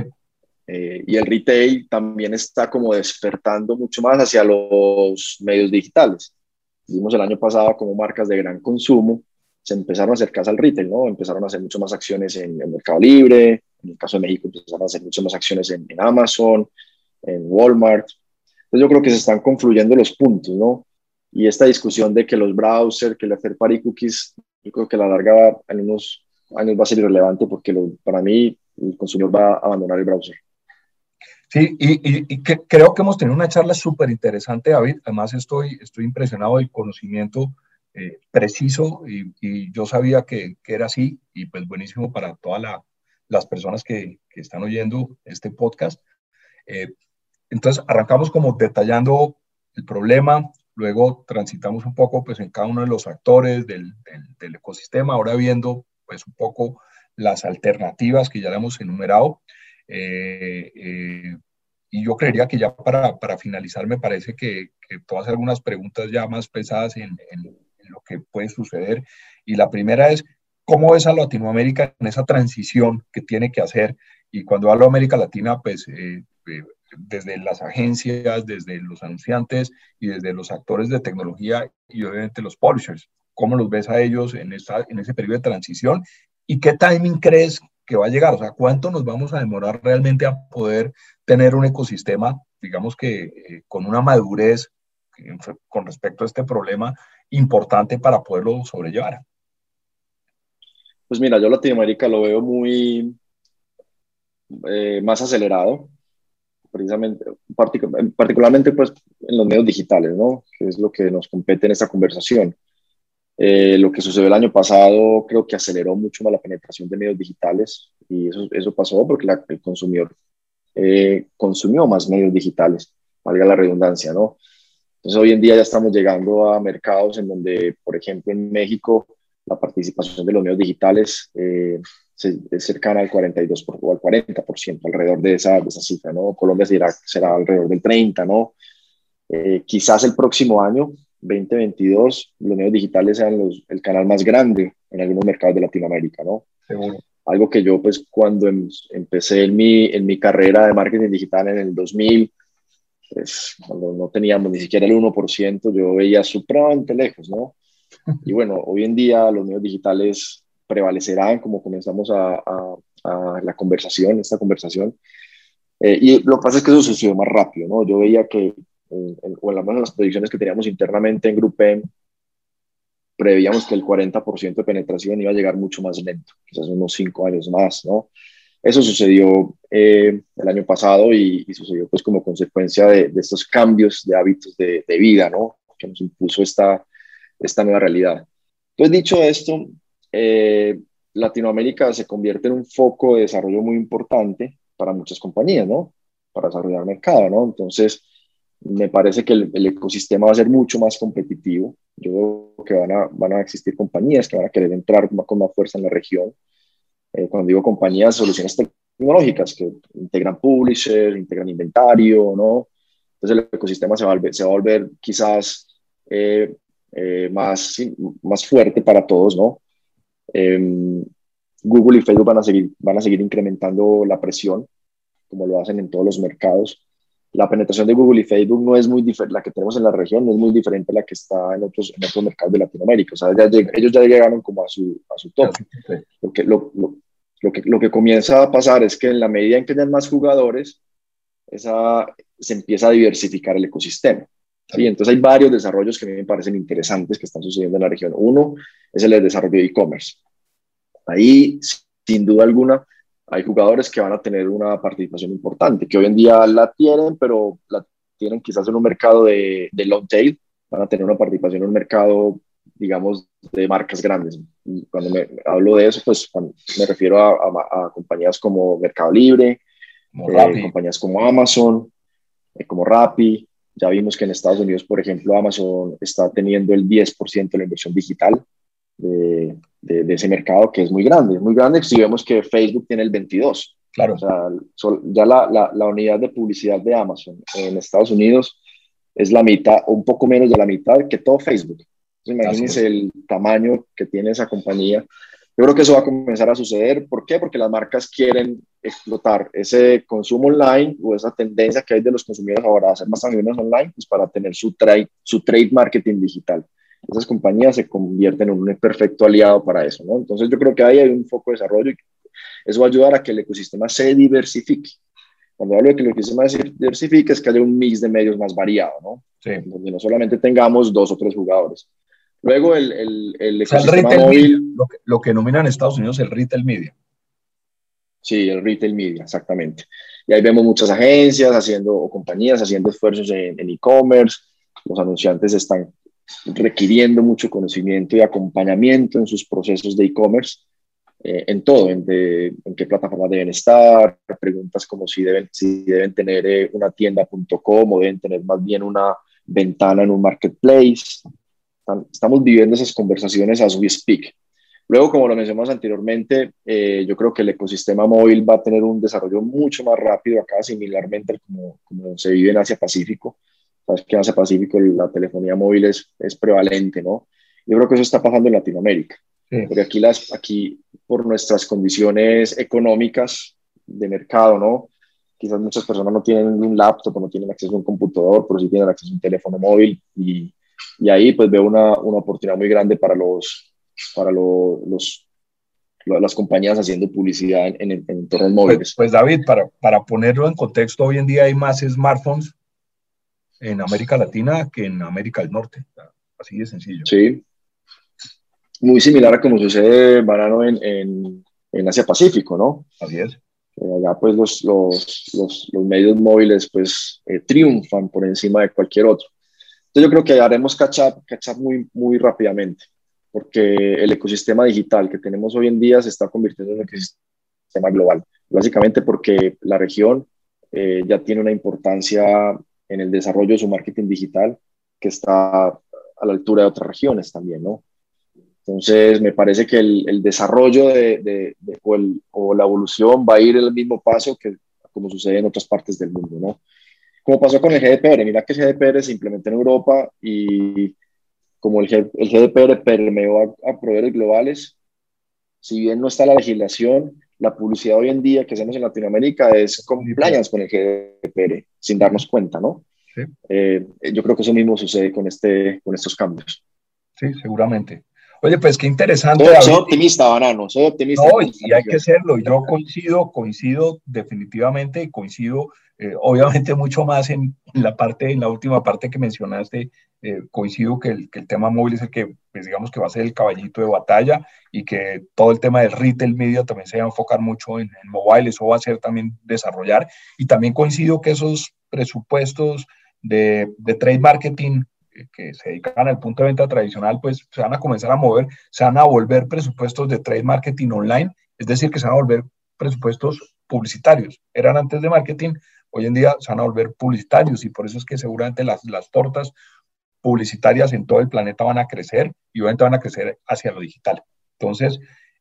Speaker 3: Eh, y el retail también está como despertando mucho más hacia los medios digitales. Vimos el año pasado como marcas de gran consumo se empezaron a acercarse al retail, ¿no? Empezaron a hacer mucho más acciones en el Mercado Libre, en el caso de México empezaron a hacer muchas más acciones en, en Amazon, en Walmart. Entonces yo creo que se están confluyendo los puntos, ¿no? Y esta discusión de que los browsers, que el third party cookies, yo creo que a la larga en unos años va a ser irrelevante porque lo, para mí el consumidor va a abandonar el browser.
Speaker 2: Sí, y, y, y que, creo que hemos tenido una charla súper interesante, David. Además, estoy, estoy impresionado del conocimiento eh, preciso y, y, yo sabía que, que, era así y pues buenísimo para todas la, las personas que, que, están oyendo este podcast. Eh, entonces, arrancamos como detallando el problema, luego transitamos un poco pues en cada uno de los actores del, del, del ecosistema, ahora viendo pues un poco las alternativas que ya hemos enumerado. Eh, eh, y yo creería que ya para, para finalizar me parece que, que puedo algunas preguntas ya más pesadas en, lo que puede suceder. Y la primera es, ¿cómo ves a Latinoamérica en esa transición que tiene que hacer? Y cuando hablo de América Latina, pues eh desde las agencias, desde los anunciantes y desde los actores de tecnología y obviamente los publishers. ¿Cómo los ves a ellos en, ese periodo de transición? ¿Y qué timing crees que va a llegar? O sea, ¿cuánto nos vamos a demorar realmente a poder tener un ecosistema, digamos que eh, con una madurez eh, con respecto a este problema importante para poderlo sobrellevar?
Speaker 3: Pues mira, yo Latinoamérica lo veo muy, eh, más acelerado, precisamente, particularmente pues en los medios digitales, ¿no? Que es lo que nos compete en esta conversación. Eh, lo que sucedió el año pasado creo que aceleró mucho más la penetración de medios digitales y eso, eso pasó porque el consumidor eh, consumió más medios digitales, valga la redundancia, ¿no? Entonces hoy en día ya estamos llegando a mercados en donde, por ejemplo, en México la participación de los medios digitales eh, es cercana al 42 o al 40%, alrededor de esa, de esa cifra, ¿no? Colombia será, será alrededor del 30, ¿no? Eh, quizás el próximo año, 2022, los medios digitales sean los, el canal más grande en algunos mercados de Latinoamérica, ¿no? Algo que yo, pues, cuando em, empecé en mi, en mi carrera de marketing digital en el 2000, pues, cuando no teníamos ni siquiera el 1%, yo veía supremamente lejos, ¿no? <laughs> Y bueno, hoy en día los medios digitales prevalecerán como comenzamos a, a, la conversación, esta conversación. Eh, y lo que pasa es que eso sucedió más rápido, ¿no? Yo veía que, en, en, o en las predicciones que teníamos internamente en GroupM, preveíamos que el 40% de penetración iba a llegar mucho más lento, quizás unos cinco años más, ¿no? Eso sucedió eh, el año pasado y, sucedió pues como consecuencia de, de estos cambios de hábitos de, de, vida, ¿no? Que nos impuso esta, esta nueva realidad. Entonces, dicho esto, eh, Latinoamérica se convierte en un foco de desarrollo muy importante para muchas compañías, ¿no? Para desarrollar mercado, ¿no? Entonces, me parece que el, ecosistema va a ser mucho más competitivo. Yo veo que van a, van a existir compañías que van a querer entrar con más fuerza en la región. Eh, cuando digo compañías, soluciones tecnológicas que integran publishers, integran inventario, ¿no? Entonces el ecosistema se va a volver, se va a volver quizás eh, eh, más, más fuerte para todos, ¿no? Em, Google y Facebook van a, seguir, van a seguir incrementando la presión, como lo hacen en todos los mercados. La penetración de Google y Facebook no es muy diferente, la que tenemos en la región no es muy diferente a la que está en otros, en otros mercados de Latinoamérica. O sea, ellos ya llegaron como a su, a su top. Lo que, lo, lo, que, lo que comienza a pasar es que en la medida en que hayan más jugadores, esa, se empieza a diversificar el ecosistema. ¿sí? Entonces hay varios desarrollos que a mí me parecen interesantes que están sucediendo en la región. Uno es el desarrollo de e-commerce. Ahí, sin duda alguna, hay jugadores que van a tener una participación importante, que hoy en día la tienen, pero la tienen quizás en un mercado de, de long tail, van a tener una participación en un mercado, digamos, de marcas grandes. Y cuando me hablo de eso, pues me refiero a, a, compañías como Mercado Libre, eh, compañías como Amazon, eh, como Rappi, ya vimos que en Estados Unidos, por ejemplo, Amazon está teniendo el 10% de la inversión digital de, de, ese mercado, que es muy grande. Muy grande si vemos que Facebook tiene el 22%. Claro. O sea, ya la, la, la, unidad de publicidad de Amazon en Estados Unidos es la mitad, o un poco menos de la mitad que todo Facebook. imagínense el tamaño que tiene esa compañía yo creo que eso va a comenzar a suceder. ¿Por qué? Porque las marcas quieren explotar ese consumo online o esa tendencia que hay de los consumidores ahora a hacer más transacciones online pues para tener su trade, su trade marketing digital. Esas compañías se convierten en un perfecto aliado para eso. ¿no? Entonces yo creo que ahí hay un foco de desarrollo y eso va a ayudar a que el ecosistema se diversifique. Cuando hablo de que el ecosistema se diversifique es que haya un mix de medios más variado, ¿no? Sí. Donde no solamente tengamos dos o tres jugadores. Luego el, el, el ecosistema
Speaker 2: móvil. lo, que, lo que denominan en Estados Unidos el retail media.
Speaker 3: Sí, el retail media, exactamente. Y ahí vemos muchas agencias haciendo, o compañías haciendo esfuerzos en e-commerce. los anunciantes están requiriendo mucho conocimiento y acompañamiento en sus procesos de e-commerce, eh, en todo, en, en, qué plataformas deben estar, preguntas como si deben, si deben tener eh, una tienda.com o deben tener más bien una ventana en un marketplace, estamos viviendo esas conversaciones as we speak. Luego, como lo mencionamos anteriormente, eh, yo creo que el ecosistema móvil va a tener un desarrollo mucho más rápido acá, similarmente como, como se vive en Asia-Pacífico. Que en Asia-Pacífico la telefonía móvil es, es, prevalente, ¿no? Yo creo que eso está pasando en Latinoamérica. Porque aquí, las, aquí, por nuestras condiciones económicas de mercado, ¿no? Quizás muchas personas no tienen un laptop, no tienen acceso a un computador, pero sí tienen acceso a un teléfono móvil y y ahí pues veo una, una oportunidad muy grande para los, para los, las compañías haciendo publicidad en, en, entornos móviles.
Speaker 2: Pues, pues, David, para, para ponerlo en contexto, hoy en día hay más smartphones en América Latina que en América del Norte. Así de sencillo.
Speaker 3: Sí. Muy similar a como sucede, Banano, en, en, en Asia Pacífico, ¿no?
Speaker 2: Así es.
Speaker 3: allá pues los, los, los, los, medios móviles pues triunfan por encima de cualquier otro. Entonces yo creo que haremos catch up, catch up muy, muy rápidamente, porque el ecosistema digital que tenemos hoy en día se está convirtiendo en un ecosistema global, básicamente porque la región eh, ya tiene una importancia en el desarrollo de su marketing digital que está a la altura de otras regiones también, ¿no? Entonces, me parece que el, el desarrollo de, de, o, el, o, la evolución va a ir el mismo paso que como sucede en otras partes del mundo, ¿no? Como pasó con el GDPR, mira que el GDPR se implementó en Europa y como el, el GDPR permeó a, a proveedores globales, si bien no está la legislación, la publicidad hoy en día que hacemos en Latinoamérica es compliance con el GDPR, sin darnos cuenta, ¿no? Sí. Eh, yo creo que eso mismo sucede con, este, con estos cambios.
Speaker 2: Sí, seguramente. Oye, pues qué interesante.
Speaker 3: Soy, optimista, Banano, soy optimista.
Speaker 2: No, y hay que serlo. Yo coincido, coincido definitivamente y coincido eh, obviamente mucho más en, la parte, en la última parte que mencionaste, eh, coincido que el, que el, tema móvil es el que, pues digamos que va a ser el caballito de batalla y que todo el tema del retail media también se va a enfocar mucho en, en mobile, eso va a ser también desarrollar. Y también coincido que esos presupuestos de, de trade marketing que se dedican al punto de venta tradicional, pues se van a comenzar a mover, se van a volver presupuestos de trade marketing online, es decir, que se van a volver presupuestos publicitarios. Eran antes de marketing, hoy en día se van a volver publicitarios y por eso es que seguramente las, las tortas publicitarias en todo el planeta van a crecer y obviamente van a crecer hacia lo digital. Entonces,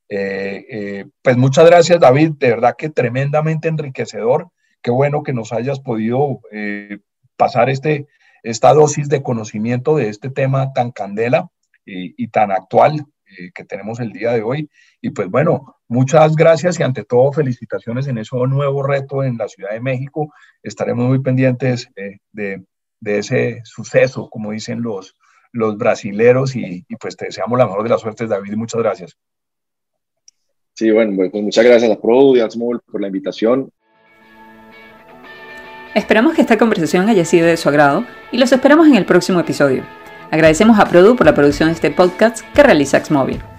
Speaker 2: eh, eh, pues muchas gracias David, de verdad que tremendamente enriquecedor. Qué bueno que nos hayas podido eh, pasar este, esta dosis de conocimiento de este tema tan candela y, tan actual que tenemos el día de hoy. Y pues bueno, muchas gracias y ante todo felicitaciones en ese nuevo reto en la Ciudad de México. Estaremos muy pendientes eh, de, de, ese suceso, como dicen los, los brasileros, y, pues te deseamos la mejor de las suertes, David, muchas gracias.
Speaker 3: Sí, bueno, pues muchas gracias a por la invitación.
Speaker 1: Esperamos que esta conversación haya sido de su agrado y los esperamos en el próximo episodio. Agradecemos a Produ por la producción de este podcast que realiza Xmobile.